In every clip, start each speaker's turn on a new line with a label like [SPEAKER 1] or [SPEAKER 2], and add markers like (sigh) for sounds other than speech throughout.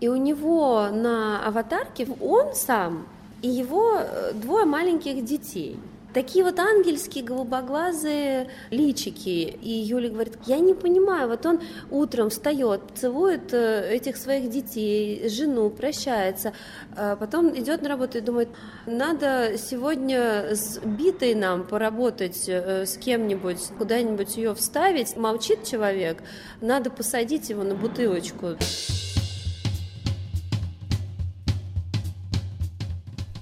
[SPEAKER 1] И у него на аватарке он сам и его э, двое маленьких детей – такие вот ангельские голубоглазые личики. И Юля говорит, я не понимаю, вот он утром встает, целует э, этих своих детей, жену, прощается, а потом идет на работу и думает, надо сегодня с битой нам поработать э, с кем-нибудь, куда-нибудь ее вставить. Молчит человек, надо посадить его на бутылочку.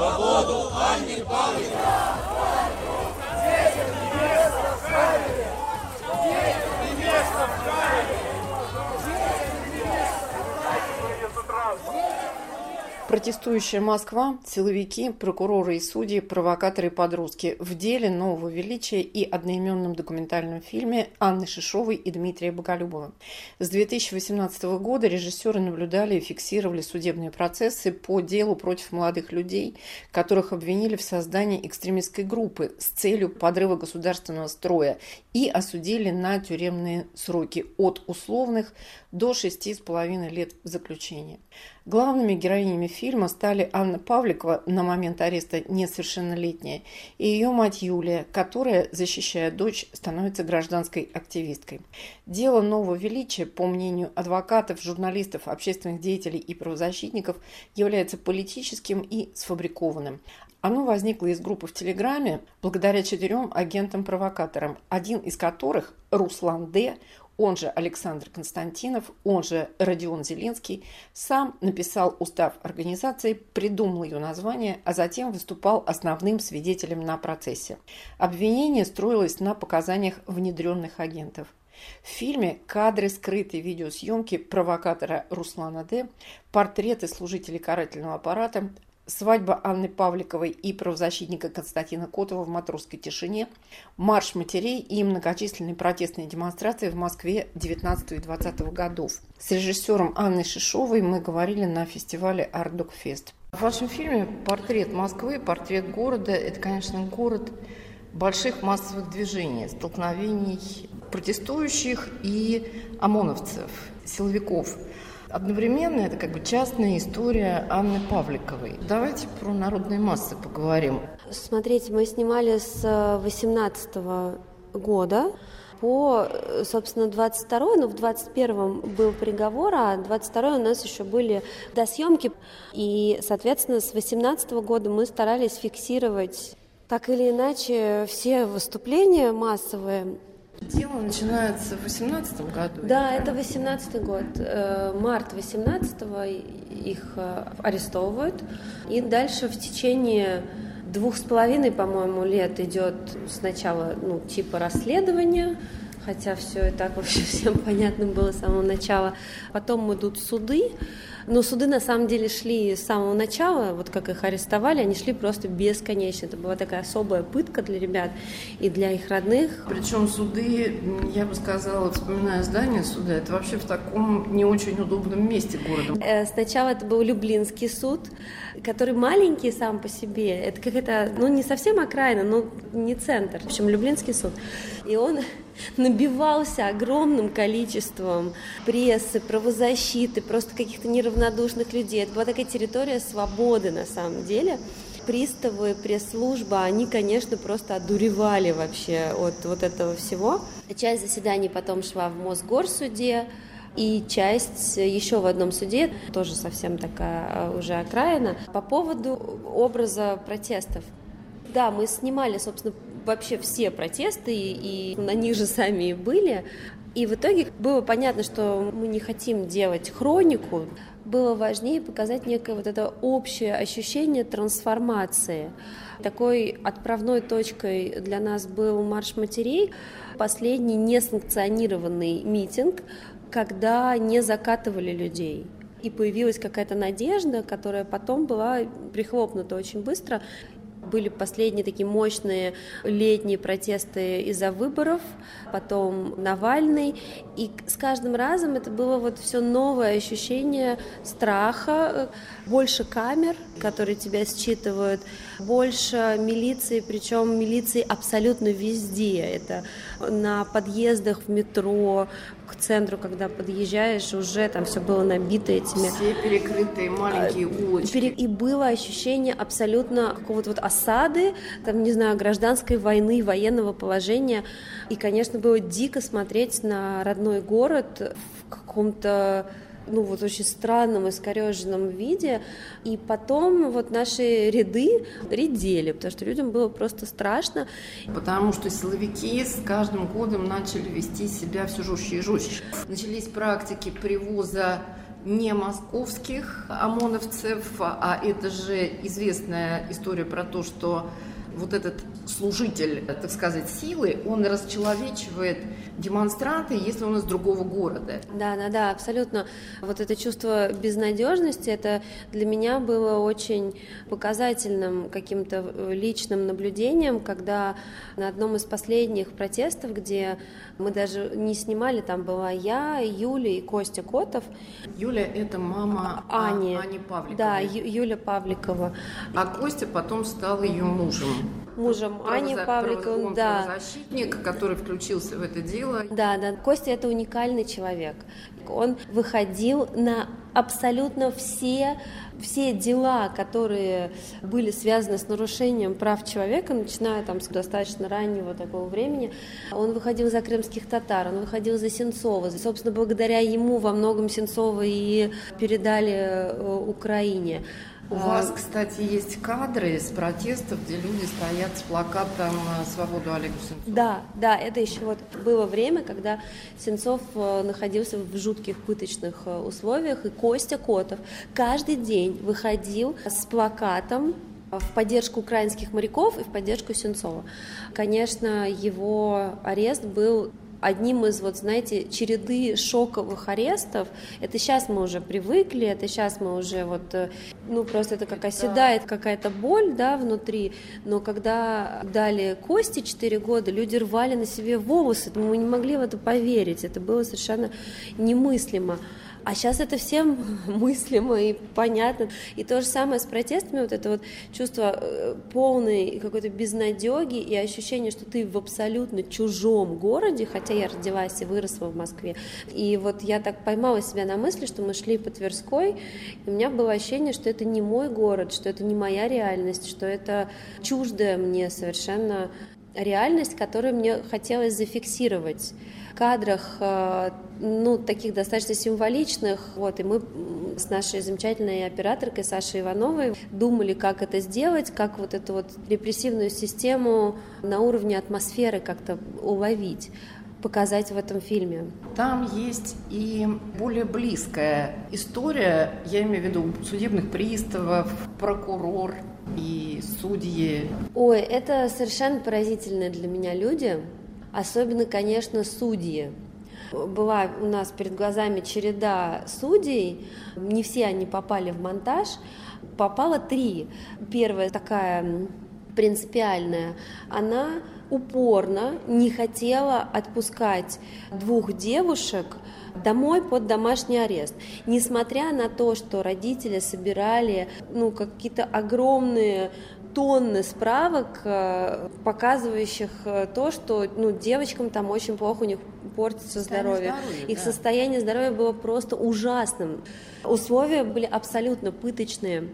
[SPEAKER 2] Свободу Анне Павликовой! Здесь не место в камере! Здесь не место в камере!
[SPEAKER 3] Протестующая Москва, силовики, прокуроры и судьи, провокаторы и подростки в деле нового величия и одноименном документальном фильме Анны Шишовой и Дмитрия Боголюбова. С 2018 года режиссеры наблюдали и фиксировали судебные процессы по делу против молодых людей, которых обвинили в создании экстремистской группы с целью подрыва государственного строя и осудили на тюремные сроки от условных до шести с половиной лет заключения. Главными героинями фильма стали Анна Павликова, на момент ареста несовершеннолетняя, и ее мать Юлия, которая, защищая дочь, становится гражданской активисткой. Дело нового величия, по мнению адвокатов, журналистов, общественных деятелей и правозащитников, является политическим и сфабрикованным. Оно возникло из группы в Телеграме благодаря четырем агентам-провокаторам, один из которых, Руслан Д., он же Александр Константинов, он же Родион Зеленский, сам написал устав организации, придумал ее название, а затем выступал основным свидетелем на процессе. Обвинение строилось на показаниях внедренных агентов. В фильме кадры скрытой видеосъемки провокатора Руслана Д., портреты служителей карательного аппарата, свадьба Анны Павликовой и правозащитника Константина Котова в матросской тишине, марш матерей и многочисленные протестные демонстрации в Москве 19 и 20 годов. С режиссером Анной Шишовой мы говорили на фестивале Ардок Фест. В вашем фильме портрет Москвы, портрет города – это, конечно, город больших массовых движений, столкновений протестующих и ОМОНовцев, силовиков – Одновременно это как бы частная история Анны Павликовой. Давайте про народные массы поговорим.
[SPEAKER 1] Смотрите, мы снимали с 18 э, года по, э, собственно, 22 но в 21 был приговор, а 22 у нас еще были досъемки. И, соответственно, с 18 года мы старались фиксировать так или иначе все выступления массовые
[SPEAKER 3] Дело начинается в 18 году?
[SPEAKER 1] Да, это 18 год. Э, март 18 их э, арестовывают. И дальше в течение двух с половиной, по-моему, лет идет сначала, ну, типа расследования, хотя все и так вообще (laughs) всем понятно было с самого начала. Потом идут суды, но суды на самом деле шли с самого начала, вот как их арестовали, они шли просто бесконечно. Это была такая особая пытка для ребят и для их родных.
[SPEAKER 3] Причем суды, я бы сказала, вспоминая здание суда, это вообще в таком не очень удобном месте города.
[SPEAKER 1] Э, сначала это был Люблинский суд, который маленький сам по себе. Это как это, ну не совсем окраина, но не центр. В общем, Люблинский суд. И он набивался огромным количеством прессы, правозащиты, просто каких-то неравнодушных людей. Это была такая территория свободы на самом деле. Приставы, пресс-служба, они, конечно, просто одуревали вообще от вот этого всего. Часть заседаний потом шла в Мосгорсуде, и часть еще в одном суде, тоже совсем такая а, уже окраина, по поводу образа протестов. Да, мы снимали, собственно, вообще все протесты, и на них же сами и были. И в итоге было понятно, что мы не хотим делать хронику. было важнее показать некое вот это общее ощущение трансформации. Такой отправной точкой для нас был марш матерей, последний несанкционированный митинг, когда не закатывали людей. И появилась какая-то надежда, которая потом была прихлопнута очень быстро были последние такие мощные летние протесты из-за выборов, потом Навальный, и с каждым разом это было вот все новое ощущение страха, больше камер, которые тебя считывают, больше милиции, причем милиции абсолютно везде. Это на подъездах в метро, к центру, когда подъезжаешь, уже там все было набито этими...
[SPEAKER 4] Все перекрытые маленькие а, улочки.
[SPEAKER 1] И было ощущение абсолютно какого-то вот осады, там, не знаю, гражданской войны, военного положения. И, конечно, было дико смотреть на родной город в каком-то ну вот очень странном, искореженном виде, и потом вот наши ряды редели, потому что людям было просто страшно.
[SPEAKER 4] Потому что силовики с каждым годом начали вести себя все жестче и жестче. Начались практики привоза не московских ОМОНовцев, а это же известная история про то, что вот этот служитель, так сказать, силы, он расчеловечивает демонстранты, если он из другого города.
[SPEAKER 1] Да, да, да, абсолютно. Вот это чувство безнадежности, это для меня было очень показательным каким-то э, личным наблюдением, когда на одном из последних протестов, где мы даже не снимали, там была я, Юля и Костя Котов.
[SPEAKER 4] Юля – это мама
[SPEAKER 1] Ани,
[SPEAKER 4] Ани Павликовой.
[SPEAKER 1] Да, Ю- Юля Павликова.
[SPEAKER 4] А Костя потом стал ее мужем
[SPEAKER 1] мужем Ани Павликовой.
[SPEAKER 4] Да. защитник, который включился в это дело.
[SPEAKER 1] Да, да. Костя это уникальный человек. Он выходил на абсолютно все все дела, которые были связаны с нарушением прав человека, начиная там с достаточно раннего такого времени, он выходил за крымских татар, он выходил за Сенцова. Собственно, благодаря ему во многом Сенцова и передали э, Украине.
[SPEAKER 4] У а... вас, кстати, есть кадры с протестов, где люди стоят с плакатом «Свободу Олегу Сенцову».
[SPEAKER 1] Да, да, это еще вот было время, когда Сенцов э, находился в жутких пыточных э, условиях, и Костя Котов каждый день выходил с плакатом в поддержку украинских моряков и в поддержку Сенцова. Конечно, его арест был одним из, вот знаете, череды шоковых арестов. Это сейчас мы уже привыкли, это сейчас мы уже вот, э, ну просто это как оседает какая-то боль, да, внутри. Но когда дали Кости 4 года, люди рвали на себе волосы, мы не могли в это поверить, это было совершенно немыслимо. А сейчас это всем (laughs) мыслимо и понятно. И то же самое с протестами, вот это вот чувство э, полной какой-то безнадеги и ощущение, что ты в абсолютно чужом городе, хотя я родилась и выросла в Москве. И вот я так поймала себя на мысли, что мы шли по Тверской, и у меня было ощущение, что это не мой город, что это не моя реальность, что это чуждая мне совершенно реальность, которую мне хотелось зафиксировать кадрах, э, ну, таких достаточно символичных, вот, и мы с нашей замечательной операторкой Сашей Ивановой думали, как это сделать, как вот эту вот репрессивную систему на уровне атмосферы как-то уловить показать в этом фильме.
[SPEAKER 4] Там есть и более близкая история, я имею в виду судебных приставов, прокурор и судьи.
[SPEAKER 1] Ой, это совершенно поразительные для меня люди. Особенно, конечно, судьи. Была у нас перед глазами череда судей, не все они попали в монтаж, попало три. Первая такая принципиальная, она упорно не хотела отпускать двух девушек домой под домашний арест, несмотря на то, что родители собирали ну, какие-то огромные тонны справок, э, показывающих э, то, что ну, девочкам там очень плохо, у них портится здоровье. здоровье Их да. состояние здоровья было просто ужасным. Условия были абсолютно пыточные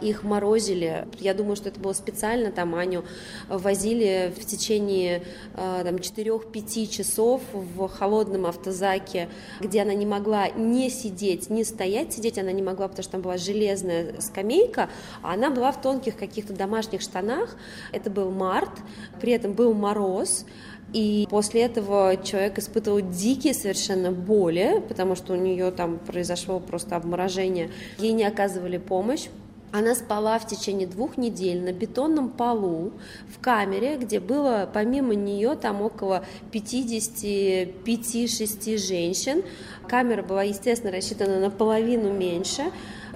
[SPEAKER 1] их морозили. Я думаю, что это было специально, там Аню возили в течение э, там, 4-5 часов в холодном автозаке, где она не могла не сидеть, не стоять, сидеть она не могла, потому что там была железная скамейка, а она была в тонких каких-то домашних штанах. Это был март, при этом был мороз, И после этого человек испытывал дикие совершенно боли, потому что у нее там произошло просто обморожение. Ей не оказывали помощь. Она спала в течение двух недель на бетонном полу в камере, где было помимо нее там около 55-6 женщин. Камера была, естественно, рассчитана наполовину меньше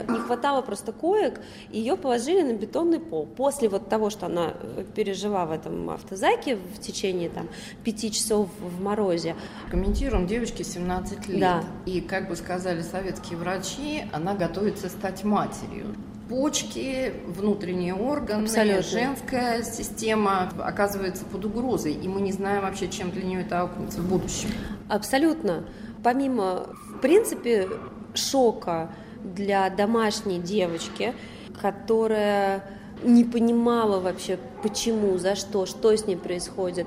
[SPEAKER 1] не хватало просто коек, ее положили на бетонный пол. После вот того, что она э, пережила в этом автозаке в течение там пяти часов в морозе.
[SPEAKER 4] Комментируем, девочке 17 лет.
[SPEAKER 1] Да.
[SPEAKER 4] И, как бы сказали советские врачи, она готовится стать матерью почки, внутренние органы,
[SPEAKER 1] Абсолютно.
[SPEAKER 4] женская система оказывается под угрозой, и мы не знаем вообще, чем для нее это аукнется в будущем.
[SPEAKER 1] Абсолютно. Помимо, в принципе, шока для домашней девочки, которая не понимала вообще, почему, за что, что с ней происходит.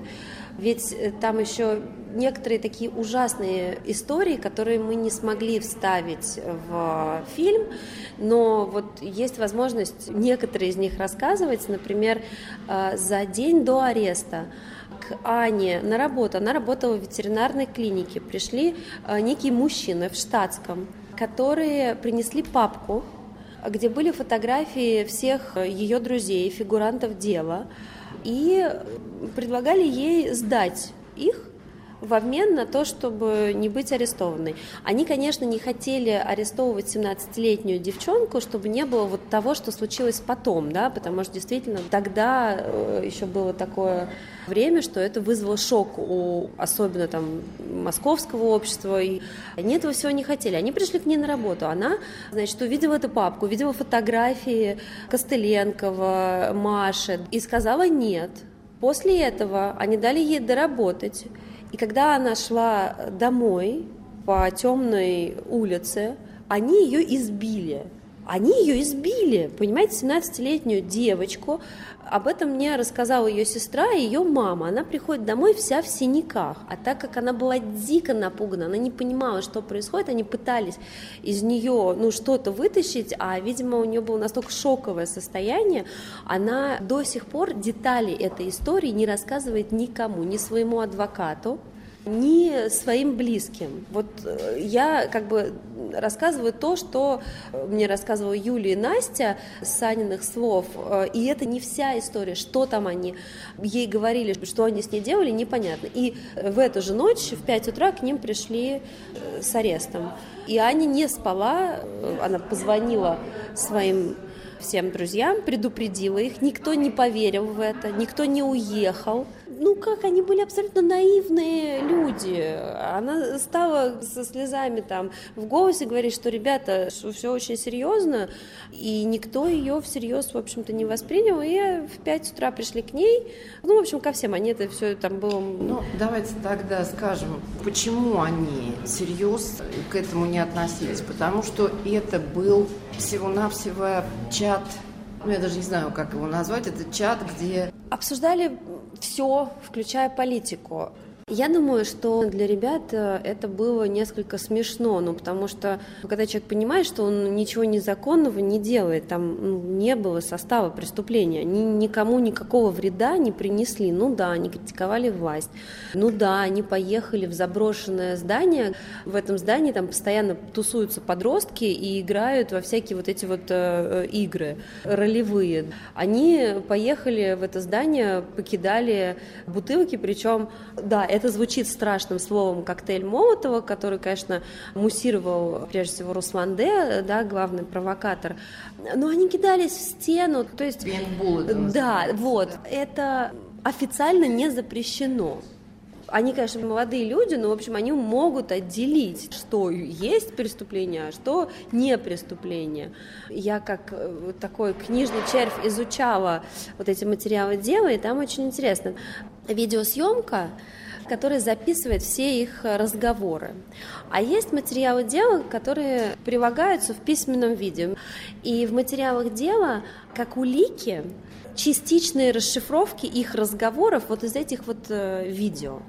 [SPEAKER 1] Ведь э, там еще некоторые такие ужасные истории, которые мы не смогли вставить в фильм, но вот есть возможность некоторые из них рассказывать. Например, э, за день до ареста к Ане на работу, она работала в ветеринарной клинике, пришли э, некие мужчины в штатском, которые принесли папку, где были фотографии всех ее друзей, фигурантов дела, и предлагали ей сдать их в обмен на то, чтобы не быть арестованной. Они, конечно, не хотели арестовывать 17-летнюю девчонку, чтобы не было вот того, что случилось потом, да, потому что действительно тогда э, еще было такое время, что это вызвало шок у особенно там московского общества, и они этого всего не хотели. Они пришли к ней на работу, она, значит, увидела эту папку, увидела фотографии Костыленкова, Маши, и сказала нет. После этого они дали ей доработать, и когда она шла домой по темной улице, они ее избили. Они ее избили, понимаете, 17-летнюю девочку. Об этом мне рассказала ее сестра и ее мама. Она приходит домой вся в синяках. А так как она была дико напугана, она не понимала, что происходит, они пытались из нее ну, что-то вытащить, а, видимо, у нее было настолько шоковое состояние, она до сих пор детали этой истории не рассказывает никому, ни своему адвокату, ни своим близким. Вот э, я как бы рассказываю то, что мне рассказывала Юлия и Настя с Саниных слов, э, и это не вся история, что там они ей говорили, что они с ней делали, непонятно. И в эту же ночь в 5 утра к ним пришли э, с арестом. И Аня не спала, она позвонила своим всем друзьям, предупредила их, никто не поверил в это, никто не уехал ну как, они были абсолютно наивные люди. Она стала со слезами там в голосе говорить, что, ребята, все очень серьезно, и никто ее всерьез, в общем-то, не воспринял, и в 5 утра пришли к ней, ну, в общем, ко всем, они это все там было...
[SPEAKER 4] Ну, давайте тогда скажем, почему они всерьез к этому не относились, потому что это был всего-навсего чат ну, я даже не знаю, как его назвать, это чат, где...
[SPEAKER 1] Обсуждали все, включая политику. Я думаю, что для ребят э, это было несколько смешно, ну, потому что когда человек понимает, что он ничего незаконного не делает, там ну, не было состава преступления, они никому никакого вреда не принесли. Ну да, они критиковали власть, ну да, они поехали в заброшенное здание, в этом здании там постоянно тусуются подростки и играют во всякие вот эти вот э, э игры ролевые. Они поехали в это здание, покидали бутылки, причем, да, это это звучит страшным словом коктейль Молотова, который, конечно, муссировал прежде всего Руслан Д, да, главный провокатор, но они кидались в стену, то есть... Да, вот, это официально не запрещено. Они, конечно, молодые люди, но, в общем, они могут отделить, что есть преступление, а что не преступление. Я как э, такой книжный червь изучала вот эти материалы дела, и там очень интересно. Видеосъемка который записывает все их э, разговоры. А есть материалы дела, которые прилагаются в письменном виде. И в материалах дела, как улики, частичные расшифровки их разговоров вот из этих вот э, видео.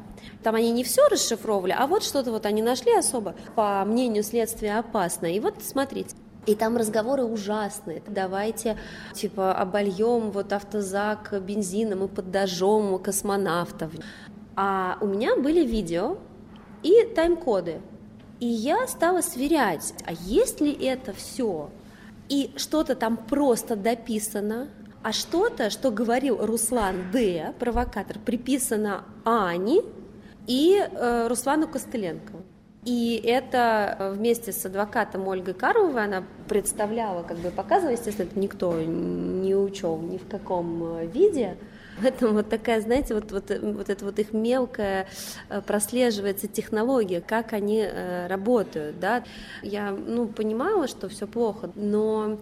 [SPEAKER 1] Там они не все расшифровывали, а вот что-то вот они нашли особо, по мнению следствия, опасно. И вот смотрите. И там разговоры ужасные. Давайте, типа, обольем вот автозак бензином и подожжем космонавтов. А у меня были видео и тайм-коды. И я стала сверять, а есть ли это все? И что-то там просто дописано, а что-то, что говорил Руслан Д, провокатор, приписано Ане и э, Руслану Костыленко. И это э, вместе с адвокатом Ольгой Карловой она представляла, как бы показывала, естественно, это никто не учел ни в каком э, виде, (laughs) в этом вот такая, знаете, вот, вот, вот это вот их мелкая э, прослеживается технология, как они э, работают, да. Я, ну, понимала, что все плохо, но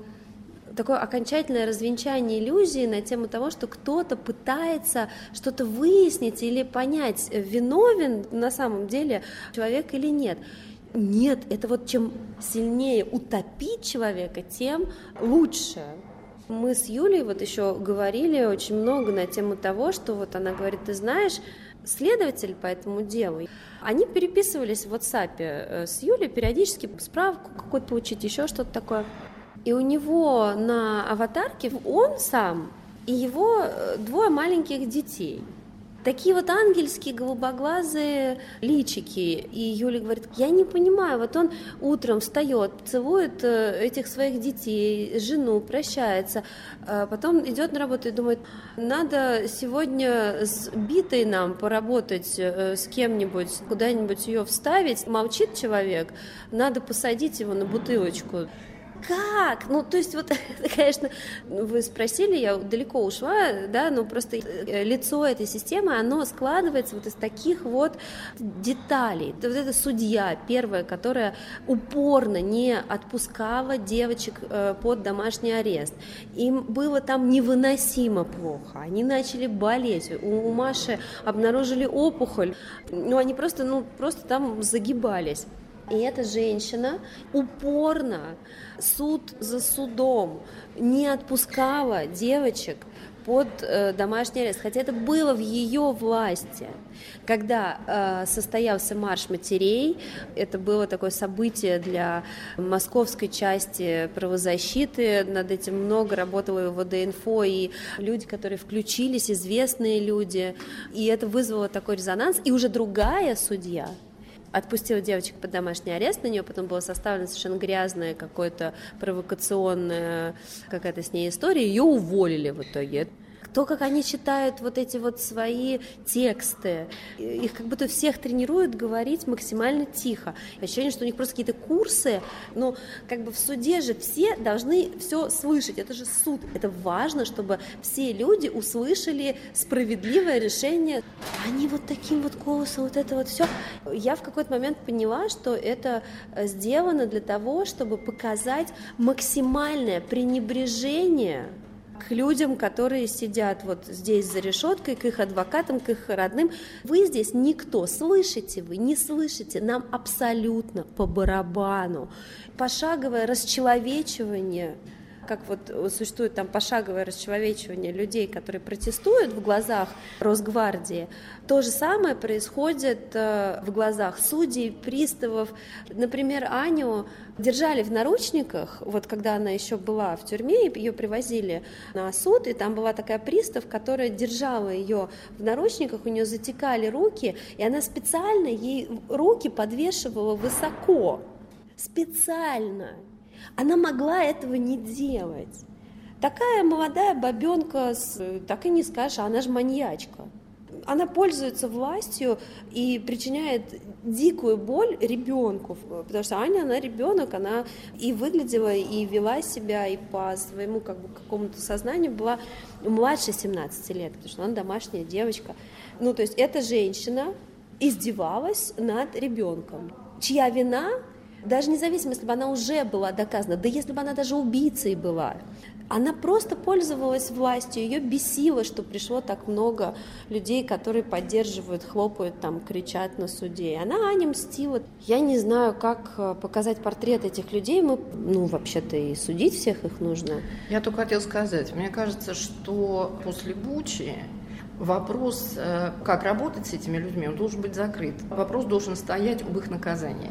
[SPEAKER 1] такое окончательное развенчание иллюзии на тему того, что кто-то пытается что-то выяснить или понять, виновен на самом деле человек или нет. Нет, это вот чем сильнее утопить человека, тем лучше. Мы с Юлей вот еще говорили очень много на тему того, что вот она говорит, ты знаешь, следователь по этому делу, они переписывались в WhatsApp э, с Юлей периодически справку какую-то получить, еще что-то такое. И у него на аватарке он сам и его э, двое маленьких детей – Такие вот ангельские голубоглазые личики. И Юля говорит, я не понимаю, вот он утром встает, целует э, этих своих детей, жену, прощается, а потом идет на работу и думает, надо сегодня с битой нам поработать э, с кем-нибудь, куда-нибудь ее вставить. Молчит человек, надо посадить его на бутылочку как? Ну, то есть, вот, (laughs) конечно, вы спросили, я далеко ушла, да, но просто э, лицо этой системы, оно складывается вот из таких вот деталей. Вот это судья первая, которая упорно не отпускала девочек э, под домашний арест. Им было там невыносимо плохо, они начали болеть, у Маши обнаружили опухоль, ну, они просто, ну, просто там загибались. И эта женщина упорно, суд за судом, не отпускала девочек под э, домашний арест, хотя это было в ее власти. Когда э, состоялся марш матерей, это было такое событие для московской части правозащиты, над этим много работало его ВДИНФО, и люди, которые включились, известные люди, и это вызвало такой резонанс, и уже другая судья, отпустила девочек под домашний арест, на нее потом было составлено совершенно грязная какое-то провокационная какая-то с ней история, ее уволили в итоге то, как они читают вот эти вот свои тексты, их как будто всех тренируют говорить максимально тихо. Ощущение, что у них просто какие-то курсы, но как бы в суде же все должны все слышать, это же суд, это важно, чтобы все люди услышали справедливое решение. Они вот таким вот голосом, вот это вот все. Я в какой-то момент поняла, что это сделано для того, чтобы показать максимальное пренебрежение к людям, которые сидят вот здесь за решеткой, к их адвокатам, к их родным. Вы здесь никто, слышите вы, не слышите, нам абсолютно по барабану. Пошаговое расчеловечивание как вот существует там пошаговое расчеловечивание людей, которые протестуют в глазах Росгвардии, то же самое происходит э, в глазах судей, приставов. Например, Аню держали в наручниках, вот когда она еще была в тюрьме, ее привозили на суд, и там была такая пристав, которая держала ее в наручниках, у нее затекали руки, и она специально ей руки подвешивала высоко, специально, она могла этого не делать. Такая молодая бабенка, так и не скажешь, она же маньячка. Она пользуется властью и причиняет дикую боль ребенку, потому что Аня, она ребенок, она и выглядела, и вела себя, и по своему как бы, какому-то сознанию была младше 17 лет, потому что она домашняя девочка. Ну, то есть эта женщина издевалась над ребенком, чья вина даже независимо, если бы она уже была доказана, да если бы она даже убийцей была, она просто пользовалась властью, ее бесило, что пришло так много людей, которые поддерживают, хлопают, там, кричат на суде. И она Аня мстила. Я не знаю, как э, показать портрет этих людей. Мы, ну, вообще-то и судить всех их нужно.
[SPEAKER 4] Я только хотела сказать, мне кажется, что после Бучи вопрос, э, как работать с этими людьми, он должен быть закрыт. Вопрос должен стоять об их наказании.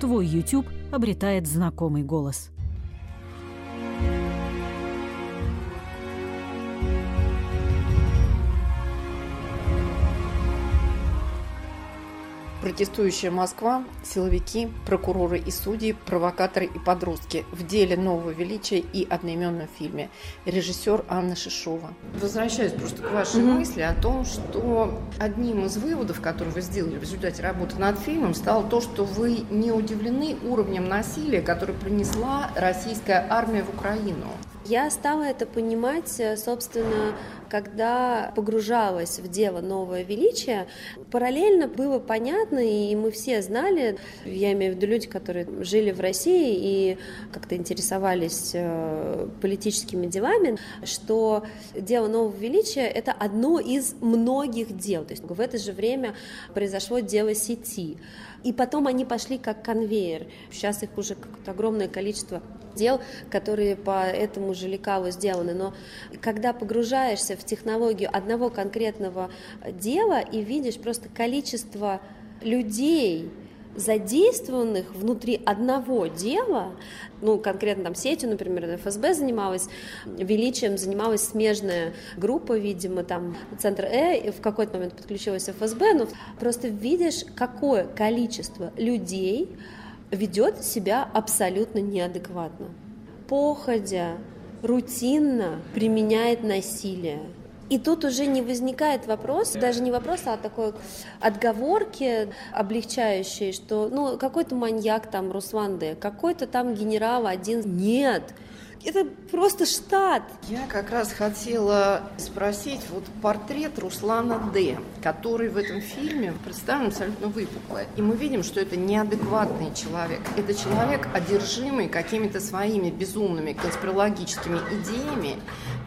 [SPEAKER 5] Твой YouTube обретает знакомый голос.
[SPEAKER 4] Протестующая Москва, силовики, прокуроры и судьи, провокаторы и подростки в деле нового величия и одноименном фильме. Режиссер Анна Шишова. Возвращаюсь просто к вашей mm-hmm. мысли о том, что одним из выводов, которые вы сделали в результате работы над фильмом, стало то, что вы не удивлены уровнем насилия, который принесла российская армия в Украину.
[SPEAKER 1] Я стала это понимать, э, собственно, когда погружалась в дело новое величие, параллельно было понятно, и мы все знали, я имею в виду люди, которые жили в России и как-то интересовались э, политическими делами, что дело нового величия — это одно из многих дел. То есть в это же время произошло дело сети. И потом они пошли как конвейер. Сейчас их уже какое-то огромное количество дел, которые по этому же лекалу сделаны. Но когда погружаешься в технологию одного конкретного дела и видишь просто количество людей, задействованных внутри одного дела, ну, конкретно там сетью, например, ФСБ занималась, величием занималась смежная группа, видимо, там Центр Э, в какой-то момент подключилась ФСБ, но просто видишь, какое количество людей ведет себя абсолютно неадекватно. Походя, рутинно применяет насилие. И тут уже не возникает вопрос, даже не вопрос, а такой отговорки облегчающей, что ну какой-то маньяк там Руслан Д, какой-то там генерал один. Нет, это просто штат.
[SPEAKER 4] Я как раз хотела спросить, вот портрет Руслана Д., который в этом фильме представлен абсолютно выпукло. И мы видим, что это неадекватный человек. Это человек, одержимый какими-то своими безумными конспирологическими идеями,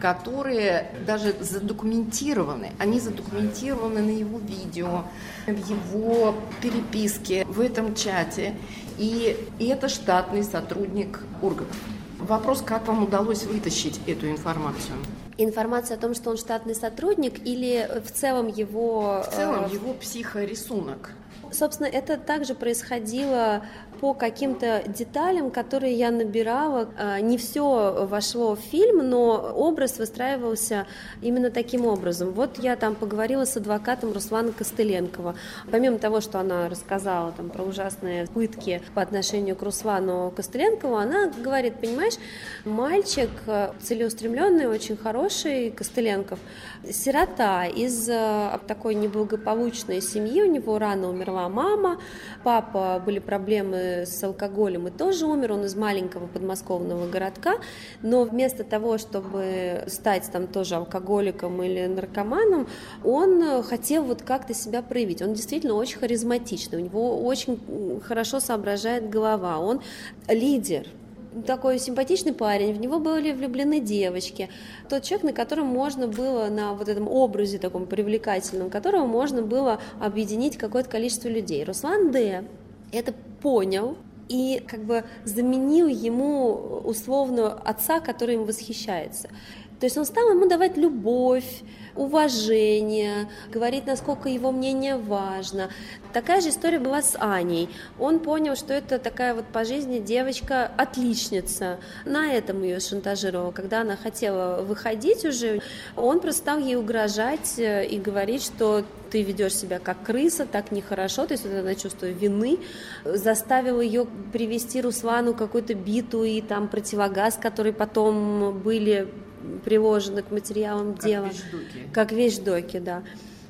[SPEAKER 4] которые даже задокументированы. Они задокументированы на его видео, в его переписке, в этом чате. И, и это штатный сотрудник органов. Вопрос, как вам удалось вытащить эту информацию?
[SPEAKER 1] Информация о том, что он штатный сотрудник или в целом его...
[SPEAKER 4] В целом э, его психорисунок.
[SPEAKER 1] Собственно, это также происходило по каким-то деталям, которые я набирала. А, не все вошло в фильм, но образ выстраивался именно таким образом. Вот я там поговорила с адвокатом Руслана Костыленкова. Помимо того, что она рассказала там про ужасные пытки по отношению к Руслану Костыленкову, она говорит, понимаешь, мальчик э, целеустремленный, очень хороший, Костыленков, сирота из э, такой неблагополучной семьи, у него рано умерла мама, папа, были проблемы с алкоголем и тоже умер, он из маленького подмосковного городка, но вместо того, чтобы стать там тоже алкоголиком или наркоманом, он хотел вот как-то себя проявить. Он действительно очень харизматичный, у него очень хорошо соображает голова, он лидер, такой симпатичный парень, в него были влюблены девочки. Тот человек, на котором можно было, на вот этом образе таком привлекательном, которого можно было объединить какое-то количество людей. Руслан Д. это понял, и как бы заменил ему условно отца, который им восхищается. То есть он стал ему давать любовь, уважение, говорить, насколько его мнение важно. Такая же история была с Аней. Он понял, что это такая вот по жизни девочка отличница. На этом ее шантажировал. Когда она хотела выходить уже, он просто стал ей угрожать э, и говорить, что ты ведешь себя как крыса, так нехорошо, то есть вот это чувство вины заставил ее привести Руслану какую-то биту и там противогаз, который потом были приложены к материалам
[SPEAKER 4] как
[SPEAKER 1] дела.
[SPEAKER 4] Вещдоки.
[SPEAKER 1] Как вещдоки, да.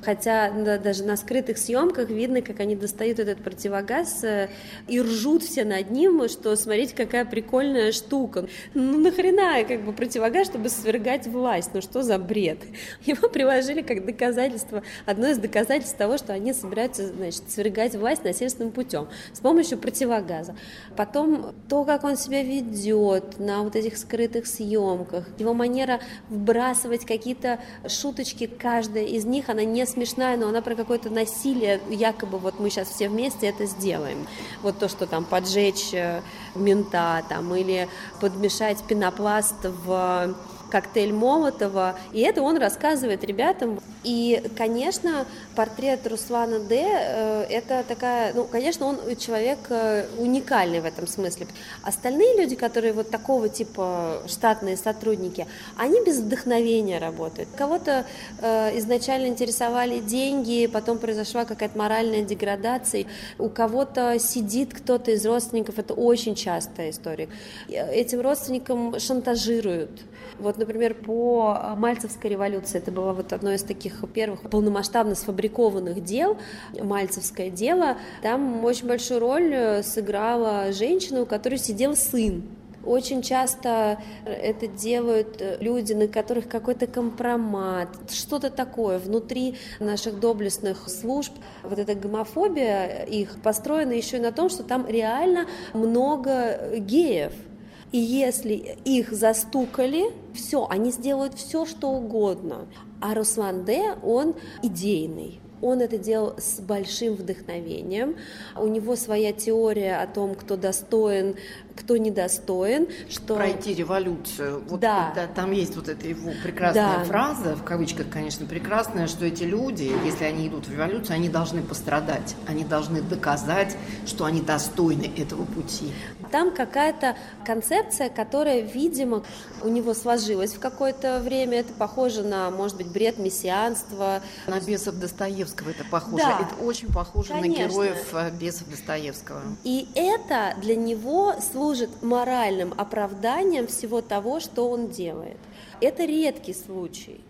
[SPEAKER 1] Хотя да, даже на скрытых съемках видно, как они достают этот противогаз э, и ржут все над ним, что смотрите, какая прикольная штука. Ну нахрена как бы противогаз, чтобы свергать власть? Ну что за бред? (laughs) Его приложили как доказательство, одно из доказательств того, что они собираются, значит, свергать власть насильственным путем с помощью противогаза. Потом то, как он себя ведет на вот этих скрытых съемках, его манера вбрасывать какие-то шуточки, каждая из них, она не смешная, но она про какое-то насилие, якобы вот мы сейчас все вместе это сделаем. Вот то, что там поджечь э, мента там, или подмешать пенопласт в коктейль Молотова, и это он рассказывает ребятам. И, конечно, портрет Руслана Д. Э, это такая, ну, конечно, он человек э, уникальный в этом смысле. Остальные люди, которые вот такого типа штатные сотрудники, они без вдохновения работают. Кого-то э, изначально интересовали деньги, потом произошла какая-то моральная деградация, у кого-то сидит кто-то из родственников, это очень частая история. Этим родственникам шантажируют. Вот, например, по Мальцевской революции, это было вот одно из таких первых полномасштабно сфабрикованных дел, Мальцевское дело, там очень большую роль э, сыграла женщина, у которой сидел сын. Очень часто это делают э, люди, на которых какой-то компромат, что-то такое внутри наших доблестных служб. Вот эта гомофобия их построена еще и на том, что там реально много геев. И если их застукали, все, они сделают все, что угодно. А Руслан Д, он идейный. Он это делал с большим вдохновением. У него своя теория о том, кто достоин кто недостоин, что...
[SPEAKER 4] Пройти революцию. Вот да. Когда, там есть вот эта его прекрасная да. фраза, в кавычках, конечно, прекрасная, что эти люди, если они идут в революцию, они должны пострадать, они должны доказать, что они достойны этого пути.
[SPEAKER 1] Там какая-то концепция, которая, видимо, у него сложилась в какое-то время. Это похоже на, может быть, бред мессианства.
[SPEAKER 4] На бесов Достоевского это похоже. Да. Это очень похоже Конечно. на героев э, бесов Достоевского.
[SPEAKER 1] И это для него служит моральным оправданием всего того, что он делает. Это редкий случай.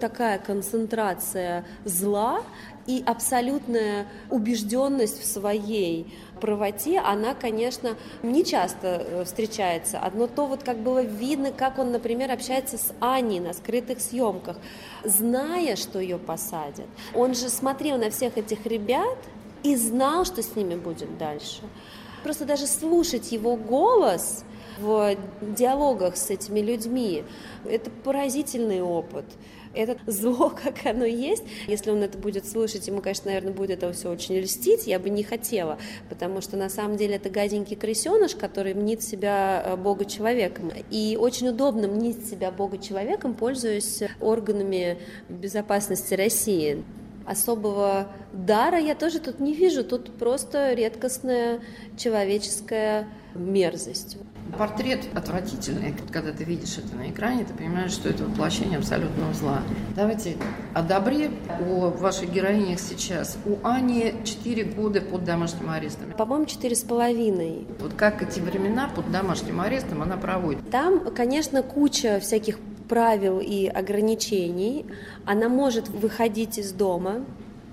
[SPEAKER 1] Такая концентрация зла и абсолютная убежденность в своей правоте, она, конечно, не часто э, встречается. Одно то, вот как было видно, как он, например, общается с Аней на скрытых съемках, зная, что ее посадят. Он же смотрел на всех этих ребят и знал, что с ними будет дальше. Просто даже слушать его голос в диалогах с этими людьми, это поразительный опыт. Это (laughs) зло, как оно есть. Если он это будет слушать, ему, конечно, наверное, будет это все очень льстить. Я бы не хотела, потому что на самом деле это гаденький крысеныш, который мнит себя э, Бога человеком. И очень удобно мнить себя Бога человеком, пользуясь органами безопасности России особого дара я тоже тут не вижу. Тут просто редкостная человеческая мерзость.
[SPEAKER 4] Портрет отвратительный. Когда ты видишь это на экране, ты понимаешь, что это воплощение абсолютного зла. Давайте о добре, о ваших героинях сейчас. У Ани 4 года под домашним арестом.
[SPEAKER 1] По-моему, четыре с половиной.
[SPEAKER 4] Вот как эти времена под домашним арестом она проводит?
[SPEAKER 1] Там, конечно, куча всяких правил и ограничений, она может выходить из дома,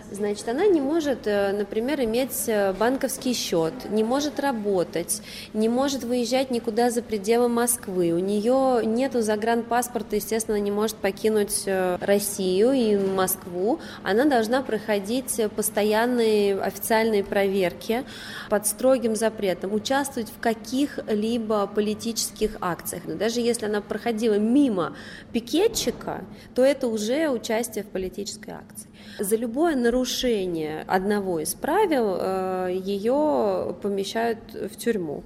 [SPEAKER 1] Значит, она не может, э, например, иметь э, банковский счет, не может работать, не может выезжать никуда за пределы Москвы. У нее нету загранпаспорта, естественно, не может покинуть э, Россию и Москву. Она должна проходить постоянные официальные проверки под строгим запретом, участвовать в каких-либо политических акциях. Но даже если она проходила мимо пикетчика, то это уже участие в политической акции. За любое нарушение одного из правил э, ее помещают в тюрьму.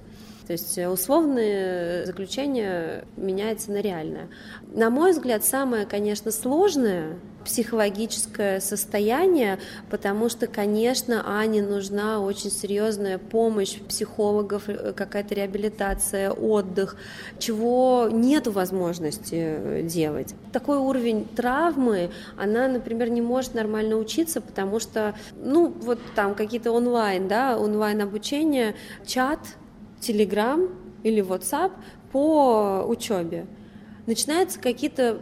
[SPEAKER 1] То есть условное заключение меняется на реальное. На мой взгляд, самое, конечно, сложное психологическое состояние, потому что, конечно, Ане нужна очень серьезная помощь психологов, э, какая-то реабилитация, отдых, чего нет возможности э, делать. Такой уровень травмы, она, например, не может нормально учиться, потому что, ну, вот там какие-то онлайн, да, онлайн обучение, чат, телеграм или WhatsApp по учебе. Начинаются какие-то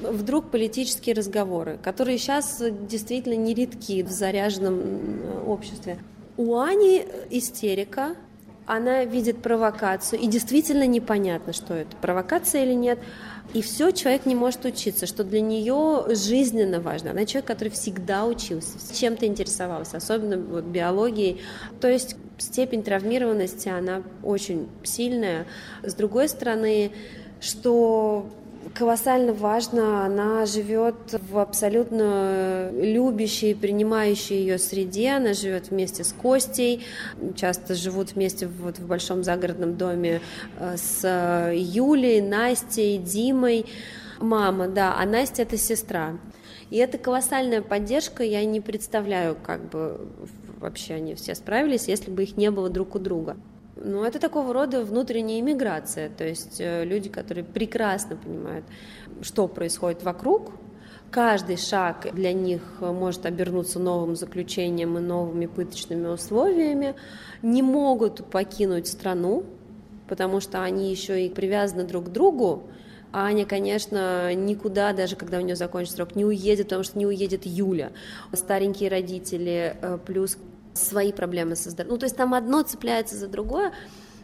[SPEAKER 1] вдруг политические разговоры, которые сейчас действительно нередки в заряженном обществе. У Ани истерика, она видит провокацию, и действительно непонятно, что это, провокация или нет. И все, человек не может учиться, что для нее жизненно важно. Она человек, который всегда учился, чем-то интересовался, особенно вот биологией. То есть степень травмированности, она очень сильная. С другой стороны, что колоссально важно, она живет в абсолютно любящей, принимающей ее среде, она живет вместе с Костей, часто живут вместе вот в большом загородном доме э, с Юлей, Настей, Димой. Мама, да, а Настя это сестра. И это колоссальная поддержка, я не представляю, как бы вообще они все справились, если бы их не было друг у друга. Ну, это такого рода внутренняя иммиграция, то есть э, люди, которые прекрасно понимают, что происходит вокруг, каждый шаг для них может обернуться новым заключением и новыми пыточными условиями, не могут покинуть страну, потому что они еще и привязаны друг к другу, Аня, конечно, никуда, даже когда у нее закончится срок, не уедет, потому что не уедет Юля. Старенькие родители, э, плюс свои проблемы создают. Ну, то есть там одно цепляется за другое,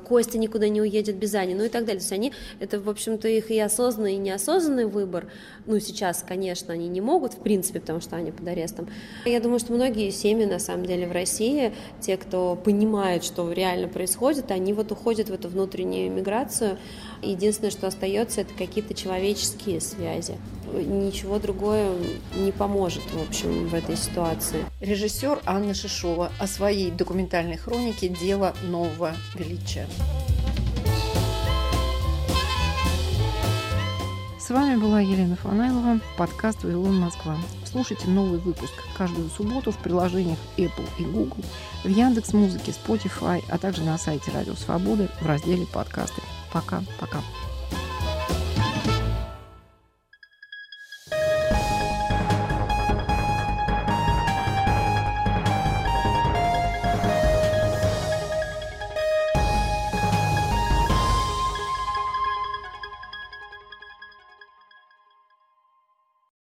[SPEAKER 1] Костя никуда не уедет без Ани, ну и так далее. То есть они, это, в общем-то, их и осознанный, и неосознанный выбор. Ну, сейчас, конечно, они не могут, в принципе, потому что они под арестом. Я думаю, что многие семьи, на самом деле, в России, те, кто понимает, что реально происходит, они вот уходят в эту внутреннюю миграцию. Единственное, что остается, это какие-то человеческие связи. Ничего другое не поможет, в общем, в этой ситуации.
[SPEAKER 4] Режиссер Анна Шишова о своей документальной хронике «Дело нового величия». С вами была Елена Фанайлова, подкаст «Вавилон Москва». Слушайте новый выпуск каждую субботу в приложениях Apple и Google, в Яндекс Музыке, Spotify, а также на сайте Радио Свободы в разделе «Подкасты». Пока-пока.